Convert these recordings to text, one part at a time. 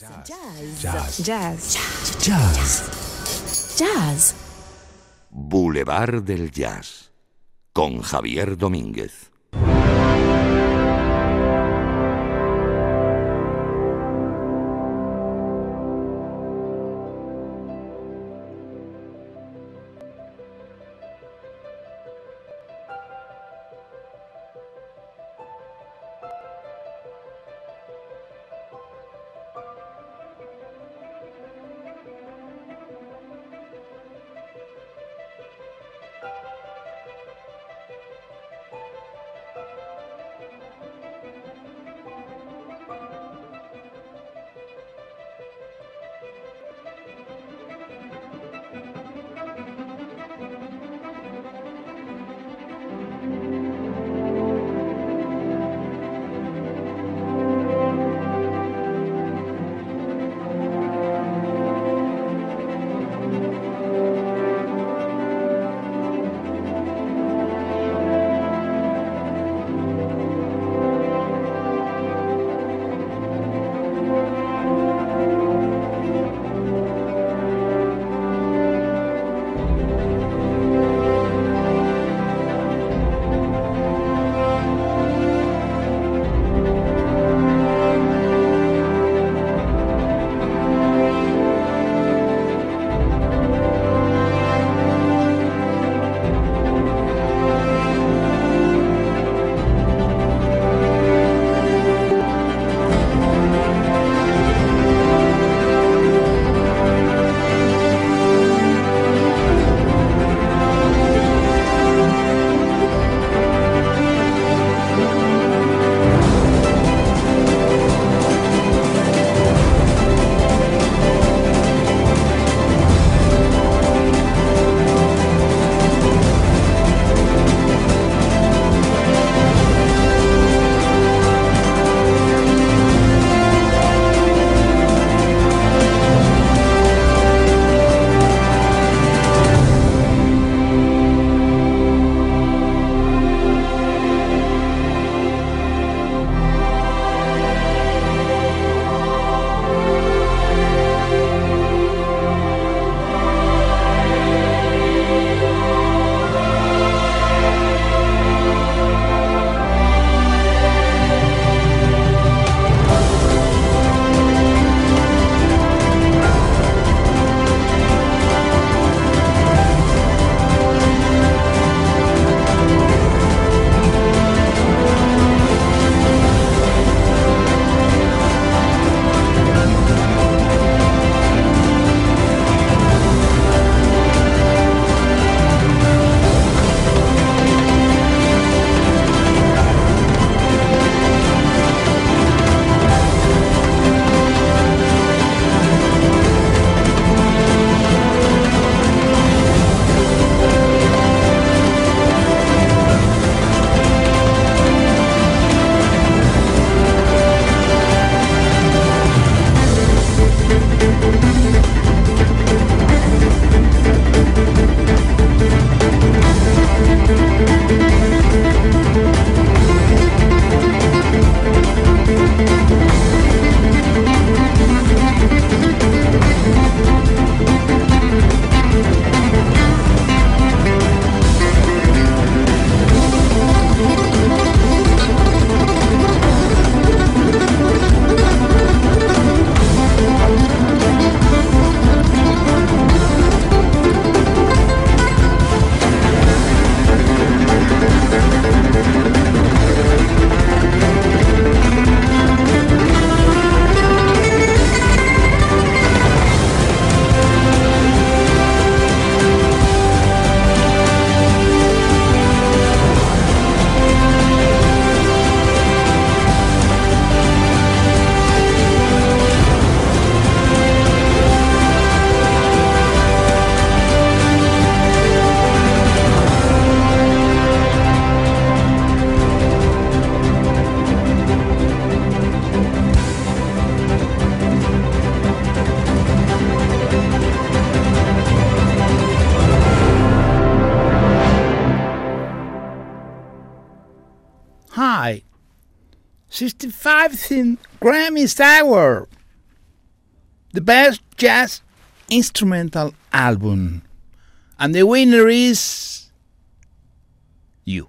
Jazz. Jazz. Jazz. Jazz. Jazz. Boulevard del Jazz con Javier Domínguez. Hi. 65th Grammys Award. the best jazz instrumental album. And the winner is you.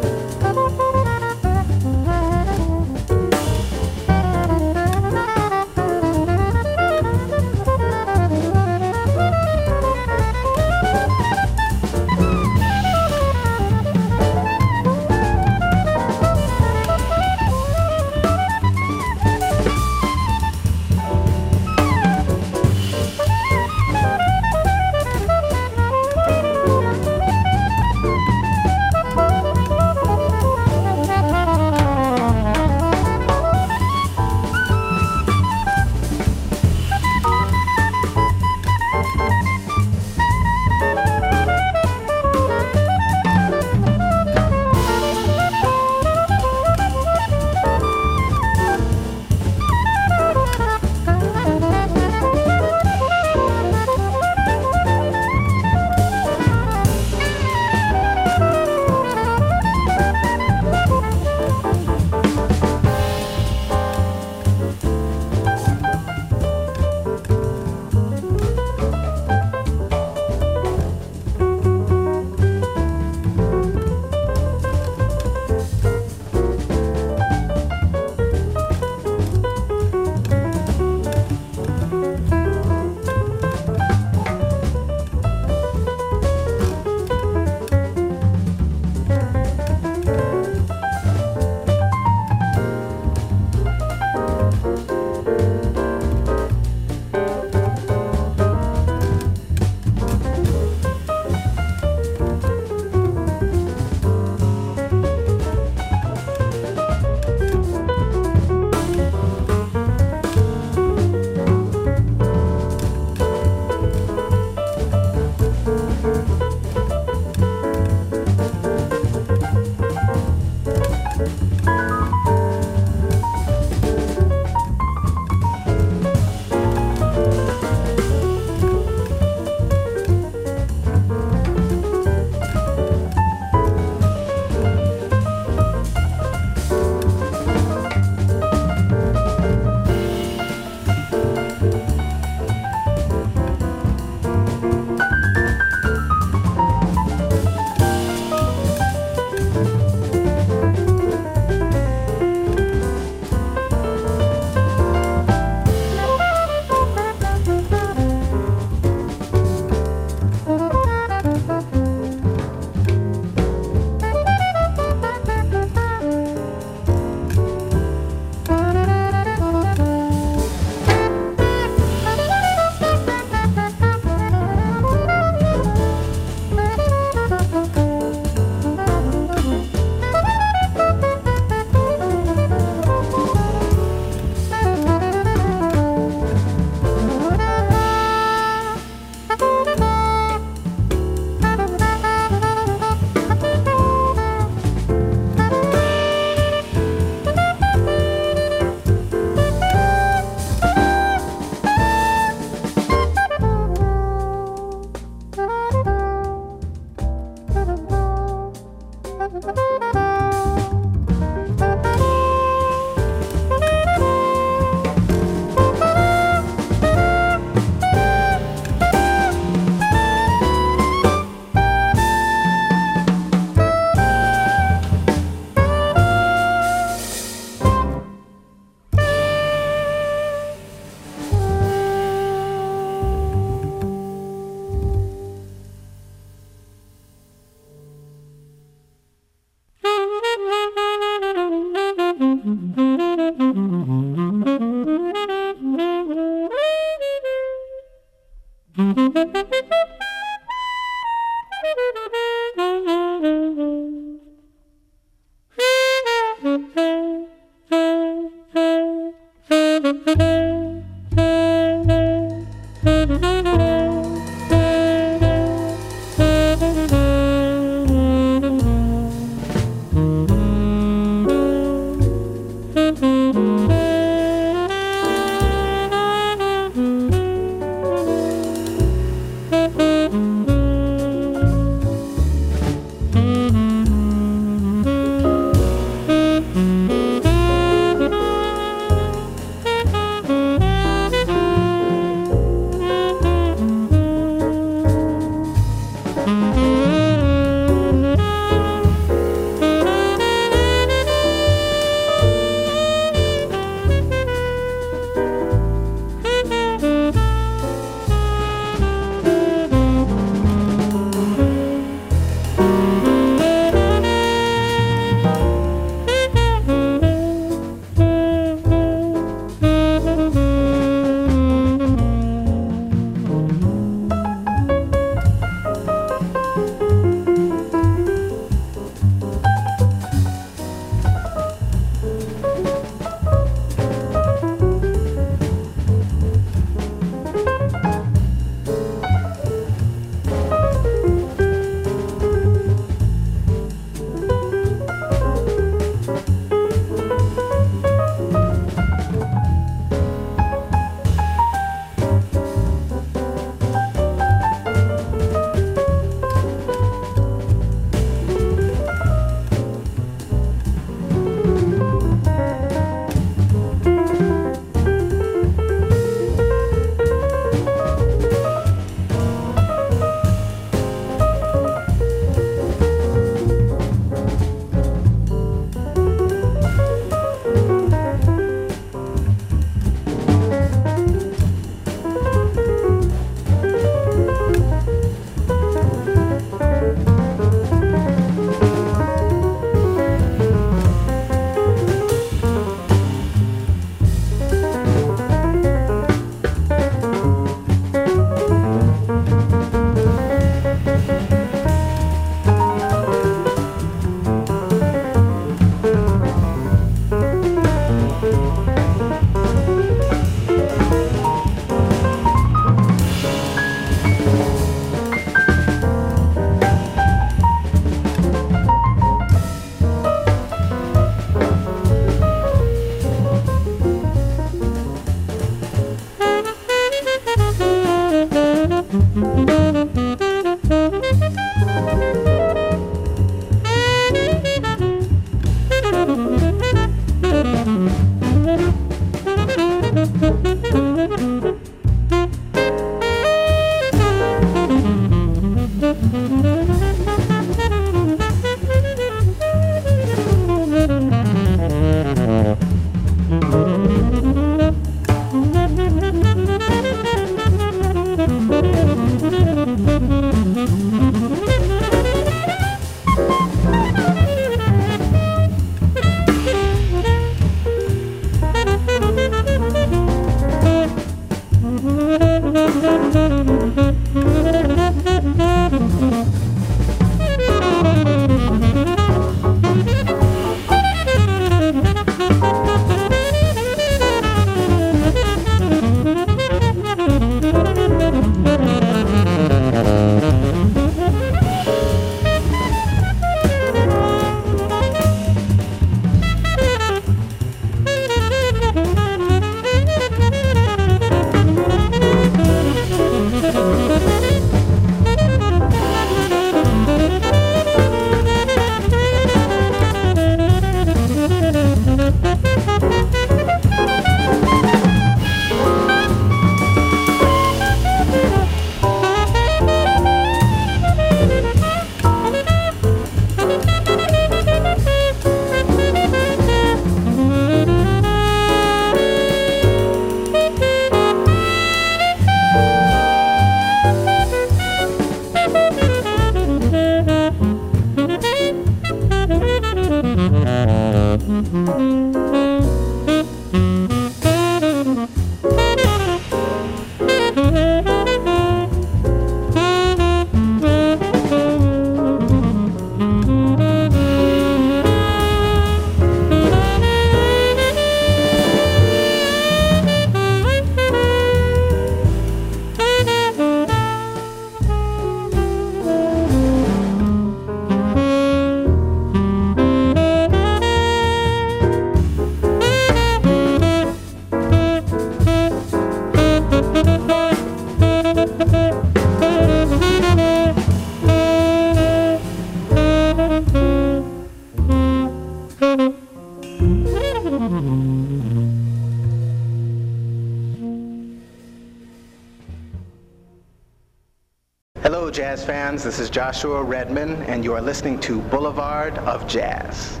This is Joshua Redman, and you are listening to Boulevard of Jazz.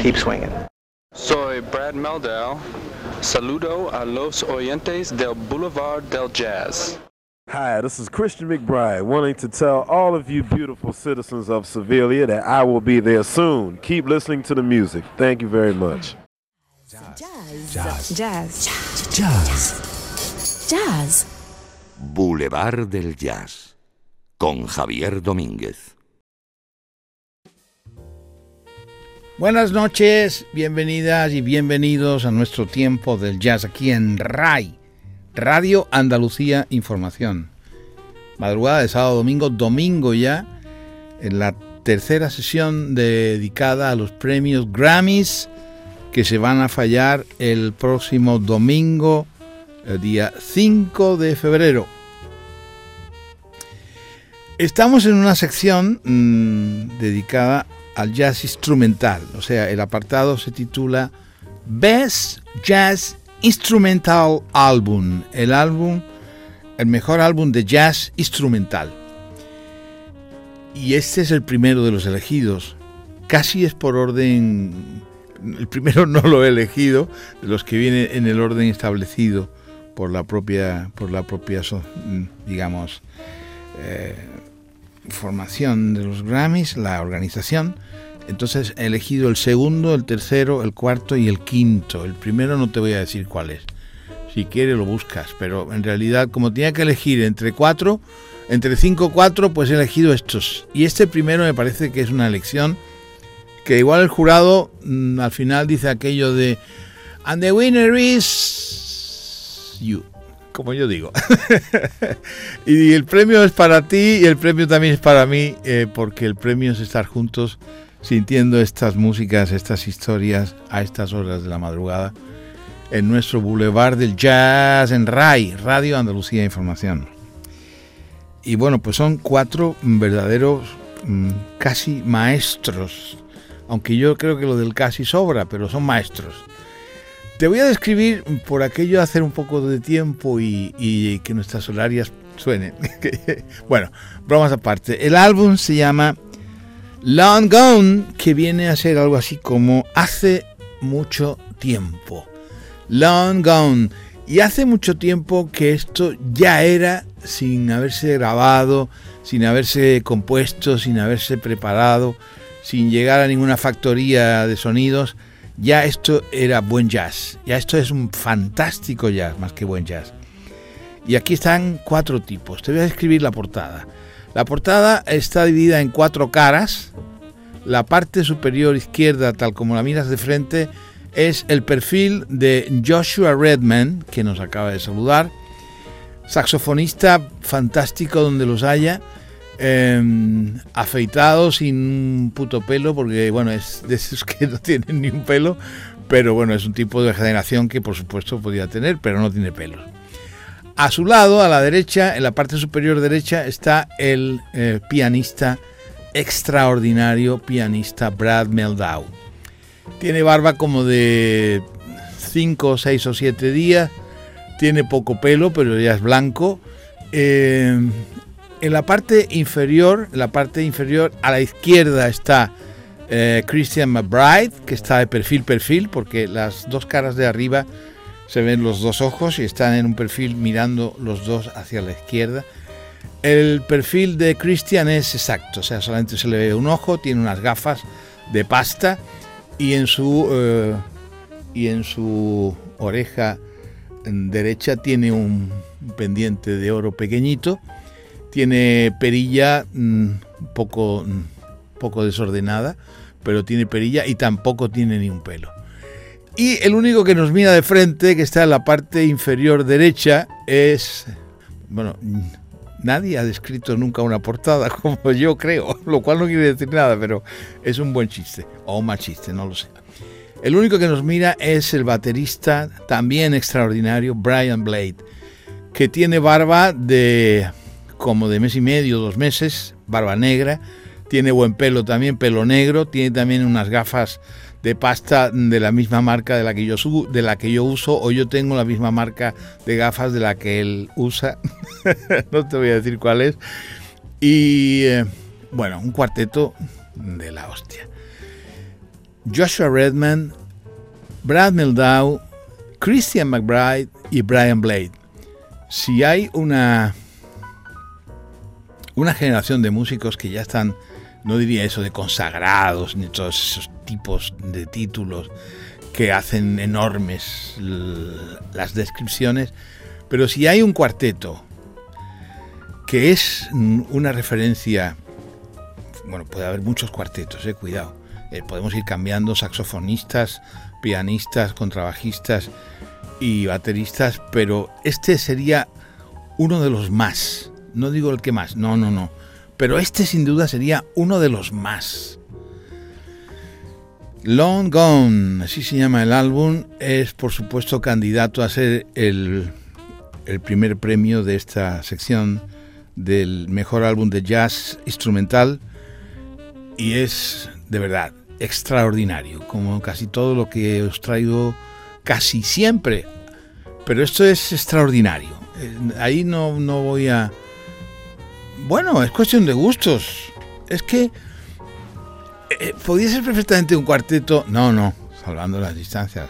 Keep swinging. Soy Brad Meldau. Saludo a los oyentes del Boulevard del Jazz. Hi, this is Christian McBride, wanting to tell all of you beautiful citizens of Sevilla that I will be there soon. Keep listening to the music. Thank you very much. Jazz. Jazz. Jazz. Jazz. Jazz. Boulevard del Jazz. Javier Domínguez. Buenas noches, bienvenidas y bienvenidos a nuestro tiempo del jazz aquí en RAI, Radio Andalucía Información. Madrugada de sábado domingo, domingo ya, en la tercera sesión dedicada a los premios Grammys que se van a fallar el próximo domingo, el día 5 de febrero. Estamos en una sección mm, dedicada al jazz instrumental, o sea, el apartado se titula Best Jazz Instrumental Album, el álbum, el mejor álbum de jazz instrumental. Y este es el primero de los elegidos. Casi es por orden, el primero no lo he elegido, de los que vienen en el orden establecido por la propia, por la propia, mm, digamos, eh, formación de los Grammys, la organización. Entonces he elegido el segundo, el tercero, el cuarto y el quinto. El primero no te voy a decir cuál es. Si quieres lo buscas, pero en realidad como tenía que elegir entre cuatro, entre cinco cuatro, pues he elegido estos. Y este primero me parece que es una elección que igual el jurado mm, al final dice aquello de And the winner is you como yo digo. y el premio es para ti y el premio también es para mí, eh, porque el premio es estar juntos sintiendo estas músicas, estas historias a estas horas de la madrugada en nuestro Boulevard del Jazz en RAI, Radio Andalucía Información. Y bueno, pues son cuatro verdaderos mm, casi maestros, aunque yo creo que lo del casi sobra, pero son maestros te voy a describir por aquello hacer un poco de tiempo y, que nuestras horarias suenen. bueno, bromas aparte. El álbum se llama Long Gone, que viene a ser algo así como hace mucho tiempo. Long Gone. Y hace mucho tiempo que esto ya era sin haberse grabado, sin haberse compuesto, sin haberse preparado, sin llegar a ninguna factoría de sonidos ya esto era buen jazz, ya esto es un fantástico jazz más que buen jazz. Y aquí están cuatro tipos, te voy a describir la portada. La portada está dividida en cuatro caras, la parte superior izquierda, tal como la miras de frente, es el perfil de Joshua Redman, que nos acaba de saludar, saxofonista fantástico donde los haya, Em, afeitado sin un puto pelo, porque bueno, es de esos que no tienen ni un pelo, pero bueno, es un tipo de generación que por supuesto podía tener, pero no tiene pelo. A su lado, a la derecha, en la parte superior derecha, está el eh, pianista extraordinario, pianista Brad Meldau. Tiene barba como de 5, 6 o 7 días, tiene poco pelo, pero ya es blanco. Eh, en la parte inferior, la parte inferior a la izquierda está eh, Christian McBride, que está de perfil perfil, porque las dos caras de arriba se ven los dos ojos y están en un perfil mirando los dos hacia la izquierda. El perfil de Christian es exacto, o sea, solamente se le ve un ojo, tiene unas gafas de pasta y en su eh, y en su oreja derecha tiene un pendiente de oro pequeñito tiene perilla un mm, poco, mm, poco desordenada, pero tiene perilla y tampoco tiene ni un pelo. Y el único que nos mira de frente, que está en la parte inferior derecha, es... Bueno, nadie ha descrito nunca una portada como yo creo, lo cual no quiere decir nada, pero es un buen chiste, o un mal chiste, no lo sé. El único que nos mira es el baterista, también extraordinario, Brian Blade que tiene barba de como de mes y medio, dos meses, barba negra, tiene buen pelo también, pelo negro, tiene también unas gafas de pasta de la misma marca de la que yo de la que yo uso o yo tengo la misma marca de gafas de la que él usa. no te voy a decir cuál es. Y eh, bueno, un cuarteto de la hostia. Joshua Redman, Brad Meldau, Christian McBride y Brian Blade. Si hay una una generación de músicos que ya están no diría eso de consagrados, ni todos esos tipos de títulos que hacen enormes las descripciones, pero si hay un cuarteto que es una referencia, bueno, puede haber muchos cuartetos, eh, cuidado, eh, podemos ir cambiando saxofonistas, pianistas, contrabajistas y bateristas, pero este sería uno de los más, no digo el que más, no, no, no pero este sin duda sería uno de los más. Long Gone, así se llama el álbum, es por supuesto candidato a ser el, el primer premio de esta sección del mejor álbum de jazz instrumental y es de verdad extraordinario, como casi todo lo que os traigo casi siempre, pero esto es extraordinario. Eh, ahí no, no voy a, bueno, es cuestión de gustos. Es que eh, podría ser perfectamente un cuarteto. No, no, salvando las distancias.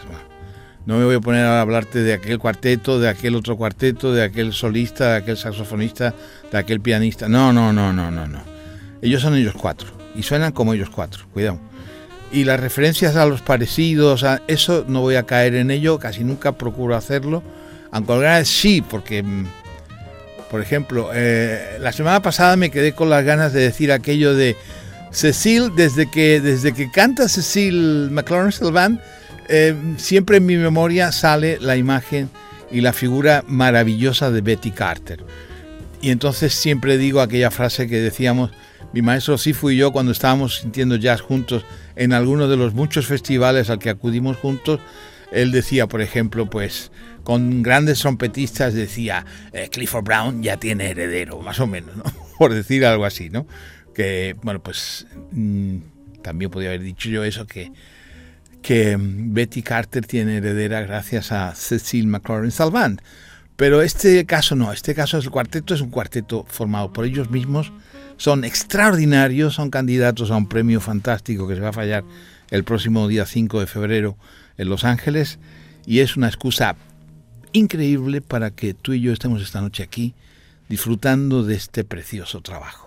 No me voy a poner a hablarte de aquel cuarteto, de aquel otro cuarteto, de aquel solista, de aquel saxofonista, de aquel pianista. No, no, no, no, no, no. Ellos son ellos cuatro y suenan como ellos cuatro. Cuidado. Y las referencias a los parecidos, a eso no voy a caer en ello, casi nunca procuro hacerlo. Aunque vez sí, porque mm, por ejemplo, eh, la semana pasada me quedé con las ganas de decir aquello de Cecil, desde que, desde que canta Cecil McLaurin Sylvan, eh, siempre en mi memoria sale la imagen y la figura maravillosa de Betty Carter. Y entonces siempre digo aquella frase que decíamos, mi maestro Sifu y yo cuando estábamos sintiendo jazz juntos en alguno de los muchos festivales al que acudimos juntos, él decía, por ejemplo, pues con grandes trompetistas decía, eh, Clifford Brown ya tiene heredero, más o menos, ¿no? por decir algo así, ¿no? Que, bueno, pues mm, también podría haber dicho yo eso, que, que Betty Carter tiene heredera gracias a Cecil McLaurin Salvant. Pero este caso no, este caso es el cuarteto, es un cuarteto formado por ellos mismos, son extraordinarios, son candidatos a un premio fantástico que se va a fallar el próximo día 5 de febrero en Los Ángeles y es una excusa increíble para que tú y yo estemos esta noche aquí disfrutando de este precioso trabajo.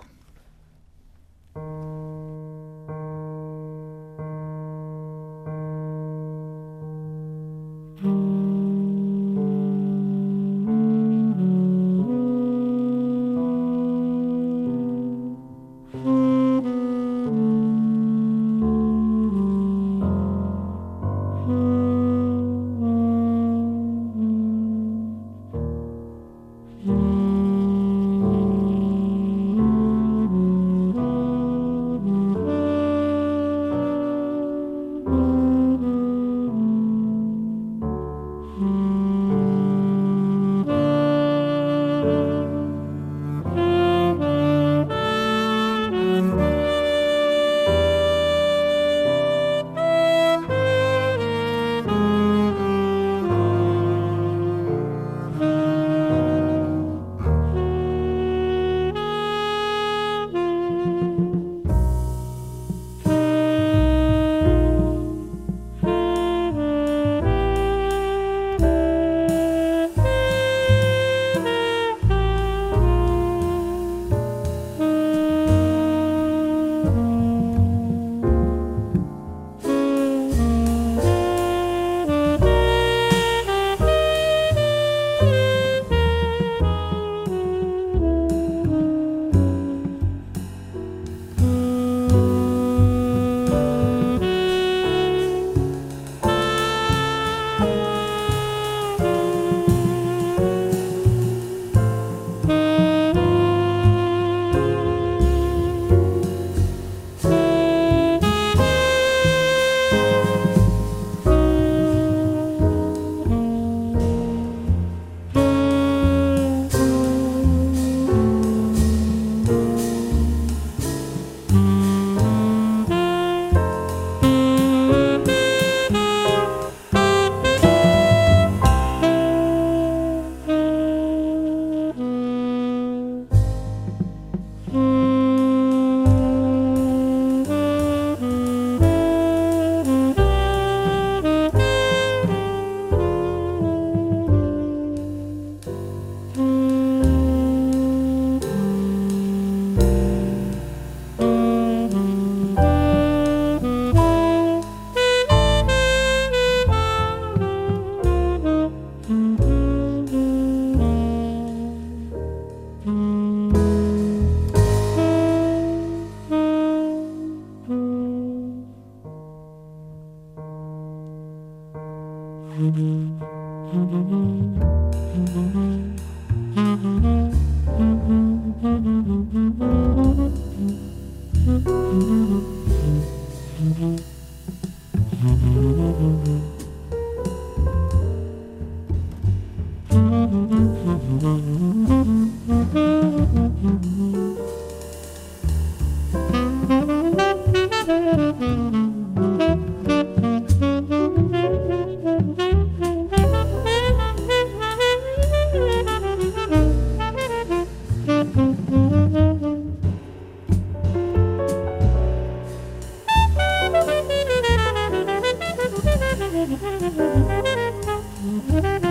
Mm-hmm.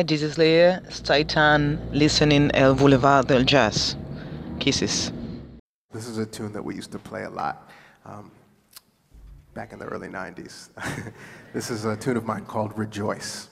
Hi, this is. Stay tuned, listening El Boulevard del Jazz. Kisses. This is a tune that we used to play a lot um, back in the early 90s. this is a tune of mine called Rejoice.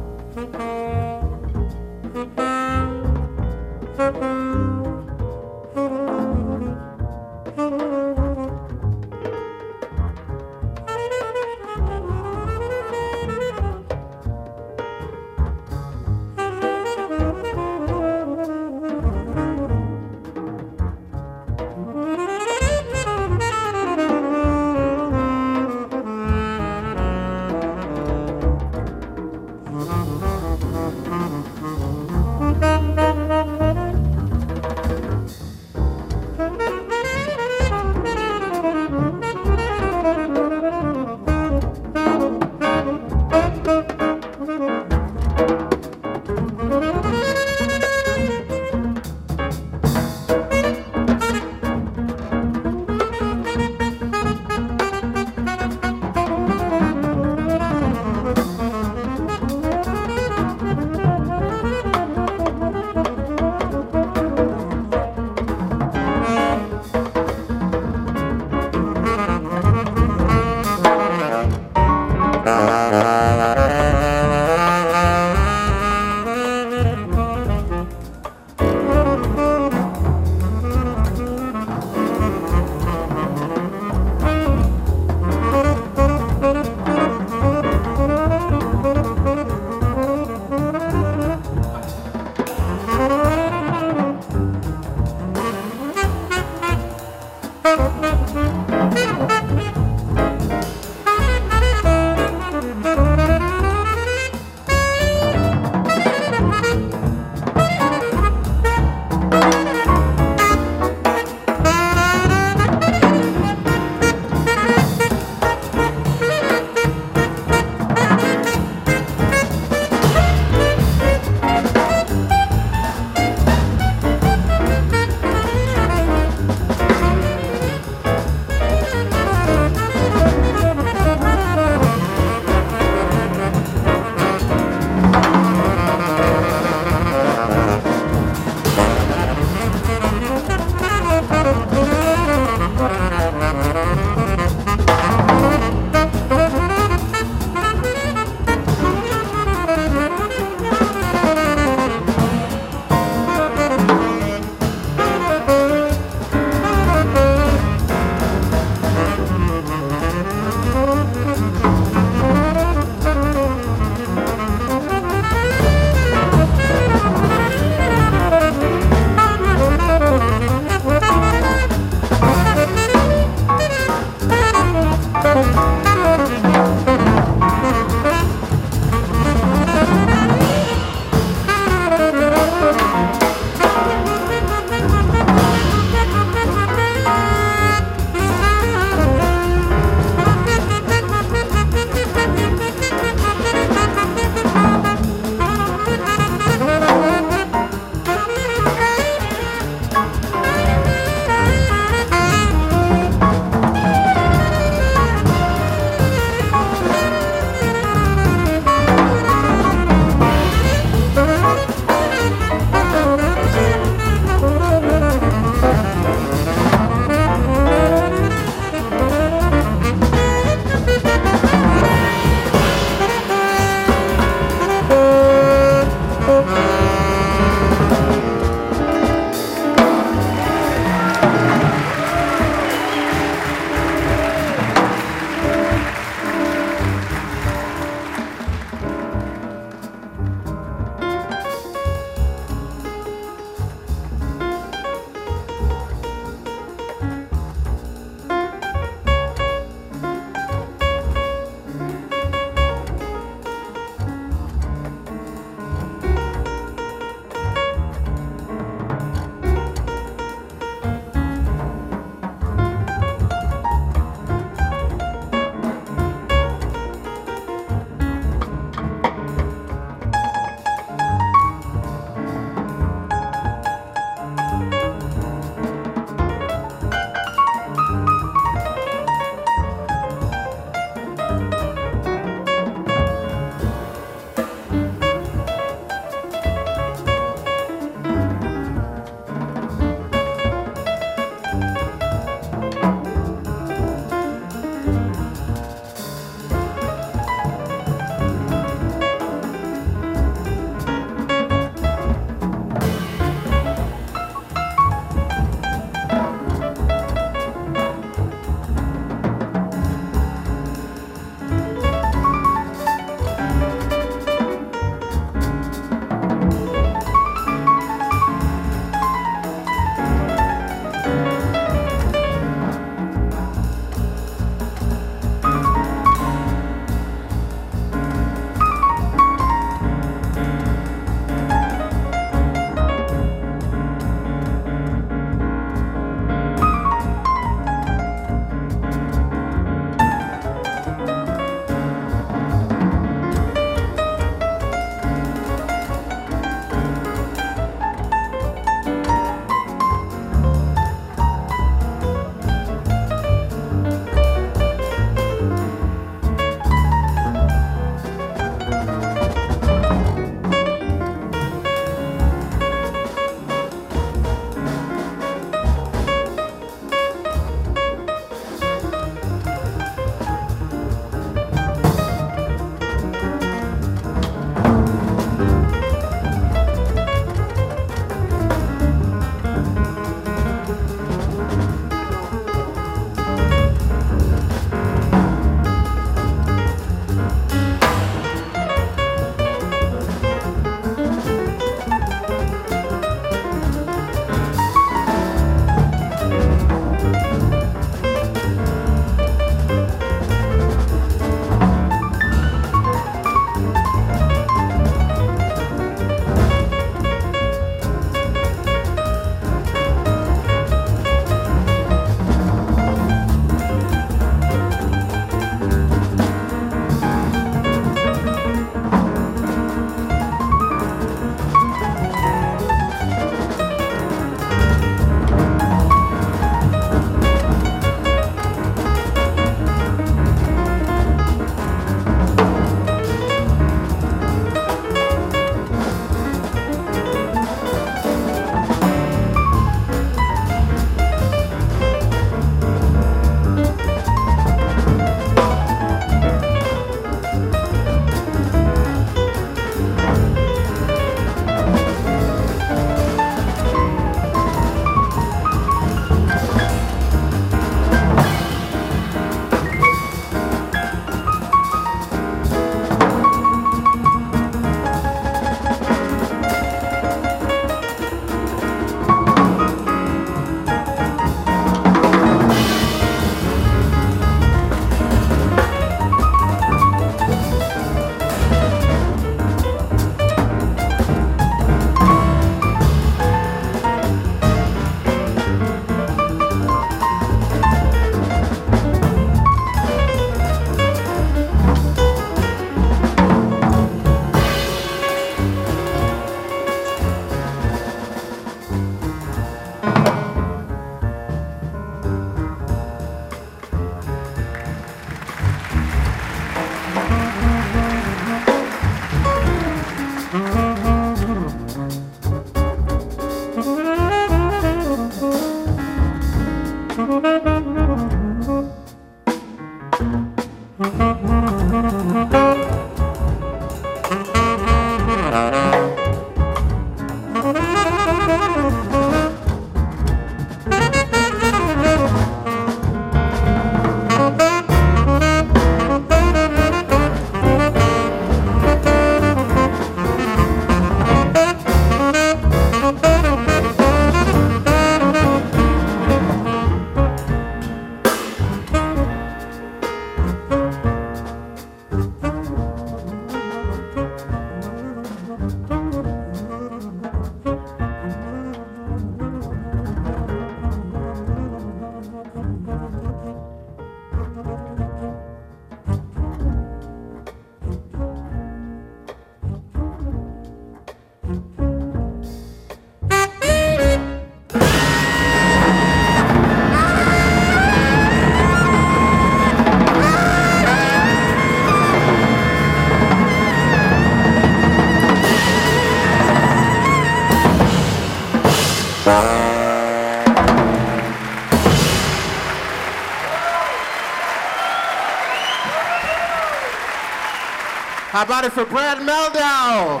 How about it for Brad Meldau?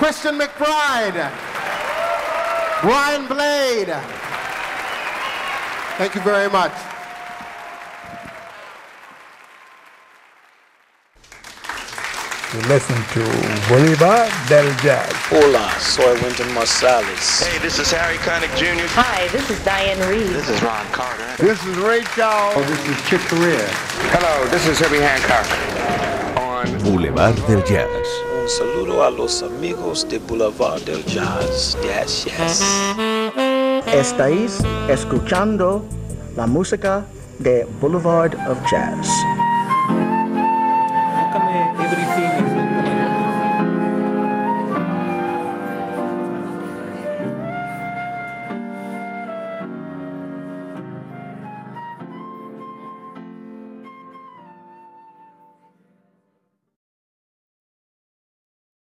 Christian McBride. Brian Blade. Thank you very much. You listen to Bolivar del Jazz. Hola, soy Wynton Marsalis. Hey, this is Harry Connick Jr. Hi, this is Diane Reed. This is Ron Carter. This is Ray Charles. Oh, this is Chick Corea. Hello, this is Herbie Hancock. Boulevard del Jazz. Un saludo a los amigos de Boulevard del Jazz. Yes, yes. Estáis escuchando la música de Boulevard of Jazz.